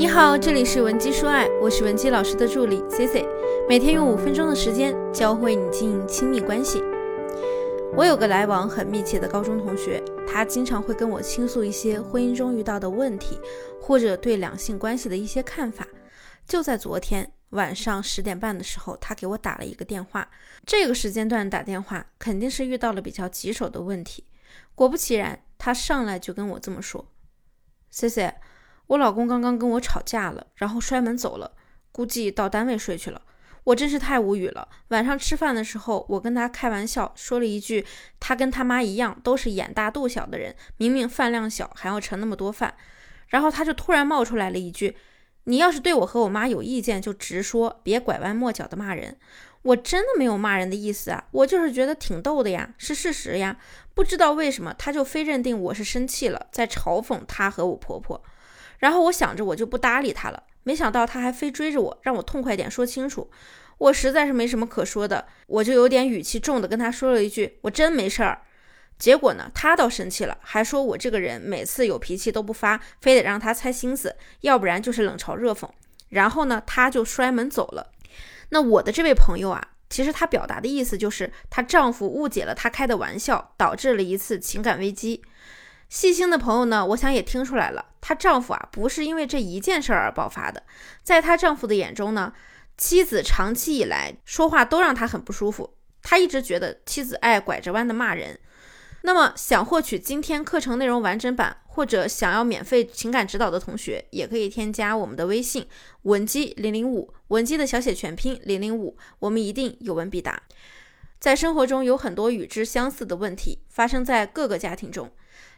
你好，这里是文姬说爱，我是文姬老师的助理 C C，每天用五分钟的时间教会你经营亲密关系。我有个来往很密切的高中同学，他经常会跟我倾诉一些婚姻中遇到的问题，或者对两性关系的一些看法。就在昨天晚上十点半的时候，他给我打了一个电话。这个时间段打电话，肯定是遇到了比较棘手的问题。果不其然，他上来就跟我这么说：“C C。”我老公刚刚跟我吵架了，然后摔门走了，估计到单位睡去了。我真是太无语了。晚上吃饭的时候，我跟他开玩笑说了一句：“他跟他妈一样，都是眼大肚小的人，明明饭量小还要盛那么多饭。”然后他就突然冒出来了一句：“你要是对我和我妈有意见，就直说，别拐弯抹角的骂人。”我真的没有骂人的意思啊，我就是觉得挺逗的呀，是事实呀。不知道为什么，他就非认定我是生气了，在嘲讽他和我婆婆。然后我想着我就不搭理他了，没想到他还非追着我，让我痛快点说清楚。我实在是没什么可说的，我就有点语气重的跟他说了一句：“我真没事儿。”结果呢，他倒生气了，还说我这个人每次有脾气都不发，非得让他猜心思，要不然就是冷嘲热讽。然后呢，他就摔门走了。那我的这位朋友啊，其实她表达的意思就是她丈夫误解了她开的玩笑，导致了一次情感危机。细心的朋友呢，我想也听出来了，她丈夫啊不是因为这一件事而爆发的。在她丈夫的眼中呢，妻子长期以来说话都让他很不舒服，他一直觉得妻子爱拐着弯的骂人。那么想获取今天课程内容完整版，或者想要免费情感指导的同学，也可以添加我们的微信文姬零零五，文姬的小写全拼零零五，我们一定有问必答。在生活中有很多与之相似的问题发生在各个家庭中。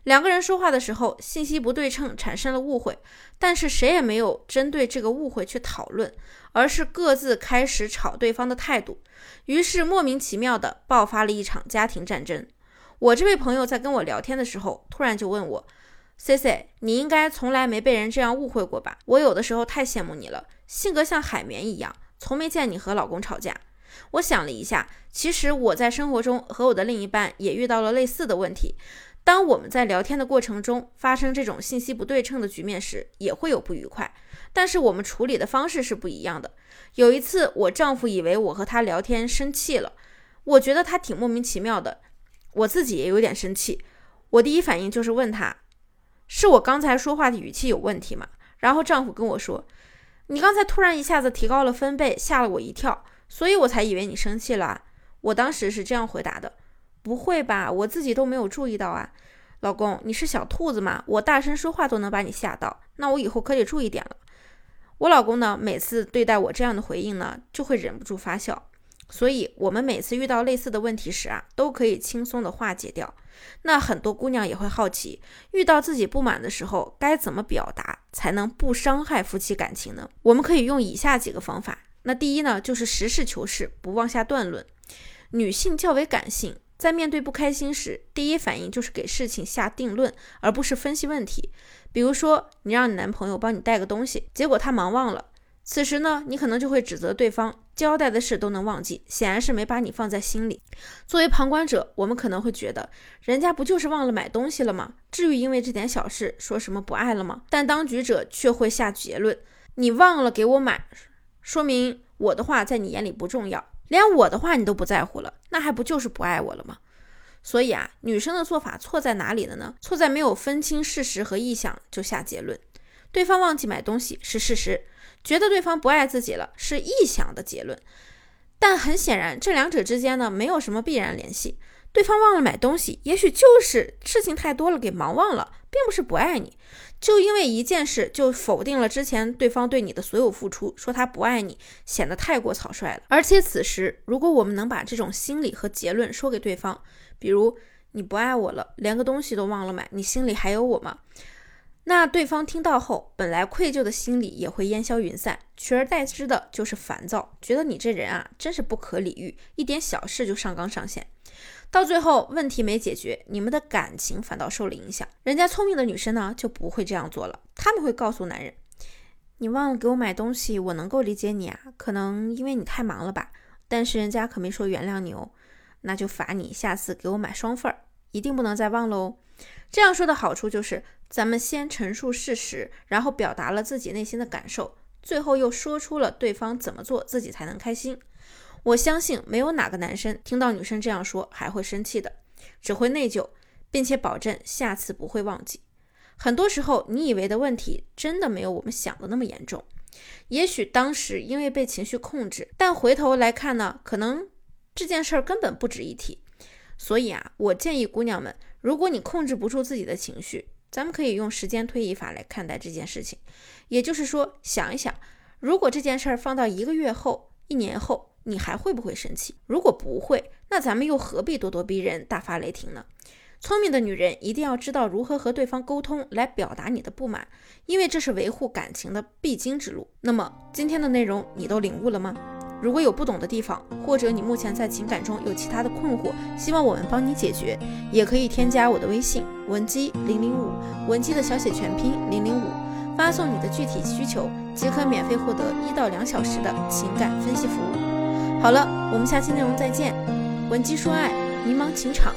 两个人说话的时候，信息不对称，产生了误会，但是谁也没有针对这个误会去讨论，而是各自开始吵对方的态度，于是莫名其妙的爆发了一场家庭战争。我这位朋友在跟我聊天的时候，突然就问我：“C C，你应该从来没被人这样误会过吧？我有的时候太羡慕你了，性格像海绵一样，从没见你和老公吵架。”我想了一下，其实我在生活中和我的另一半也遇到了类似的问题。当我们在聊天的过程中发生这种信息不对称的局面时，也会有不愉快，但是我们处理的方式是不一样的。有一次，我丈夫以为我和他聊天生气了，我觉得他挺莫名其妙的，我自己也有点生气。我第一反应就是问他，是我刚才说话的语气有问题吗？然后丈夫跟我说，你刚才突然一下子提高了分贝，吓了我一跳，所以我才以为你生气了。我当时是这样回答的。不会吧，我自己都没有注意到啊，老公，你是小兔子吗？我大声说话都能把你吓到，那我以后可得注意点了。我老公呢，每次对待我这样的回应呢，就会忍不住发笑。所以，我们每次遇到类似的问题时啊，都可以轻松的化解掉。那很多姑娘也会好奇，遇到自己不满的时候，该怎么表达才能不伤害夫妻感情呢？我们可以用以下几个方法。那第一呢，就是实事求是，不妄下断论。女性较为感性。在面对不开心时，第一反应就是给事情下定论，而不是分析问题。比如说，你让你男朋友帮你带个东西，结果他忙忘了，此时呢，你可能就会指责对方交代的事都能忘记，显然是没把你放在心里。作为旁观者，我们可能会觉得，人家不就是忘了买东西了吗？至于因为这点小事说什么不爱了吗？但当局者却会下结论：你忘了给我买，说明我的话在你眼里不重要。连我的话你都不在乎了，那还不就是不爱我了吗？所以啊，女生的做法错在哪里了呢？错在没有分清事实和臆想就下结论。对方忘记买东西是事实，觉得对方不爱自己了是臆想的结论。但很显然，这两者之间呢没有什么必然联系。对方忘了买东西，也许就是事情太多了给忙忘了，并不是不爱你。就因为一件事就否定了之前对方对你的所有付出，说他不爱你，显得太过草率了。而且此时，如果我们能把这种心理和结论说给对方，比如你不爱我了，连个东西都忘了买，你心里还有我吗？那对方听到后，本来愧疚的心理也会烟消云散，取而代之的就是烦躁，觉得你这人啊，真是不可理喻，一点小事就上纲上线。到最后问题没解决，你们的感情反倒受了影响。人家聪明的女生呢就不会这样做了，他们会告诉男人：“你忘了给我买东西，我能够理解你啊，可能因为你太忙了吧。但是人家可没说原谅你哦，那就罚你下次给我买双份儿，一定不能再忘喽。”这样说的好处就是，咱们先陈述事实，然后表达了自己内心的感受，最后又说出了对方怎么做自己才能开心。我相信没有哪个男生听到女生这样说还会生气的，只会内疚，并且保证下次不会忘记。很多时候，你以为的问题真的没有我们想的那么严重。也许当时因为被情绪控制，但回头来看呢，可能这件事儿根本不值一提。所以啊，我建议姑娘们。如果你控制不住自己的情绪，咱们可以用时间推移法来看待这件事情。也就是说，想一想，如果这件事儿放到一个月后、一年后，你还会不会生气？如果不会，那咱们又何必咄咄逼人、大发雷霆呢？聪明的女人一定要知道如何和对方沟通来表达你的不满，因为这是维护感情的必经之路。那么今天的内容你都领悟了吗？如果有不懂的地方，或者你目前在情感中有其他的困惑，希望我们帮你解决，也可以添加我的微信文姬零零五，文姬的小写全拼零零五，发送你的具体需求，即可免费获得一到两小时的情感分析服务。好了，我们下期内容再见。文姬说爱，迷茫情场，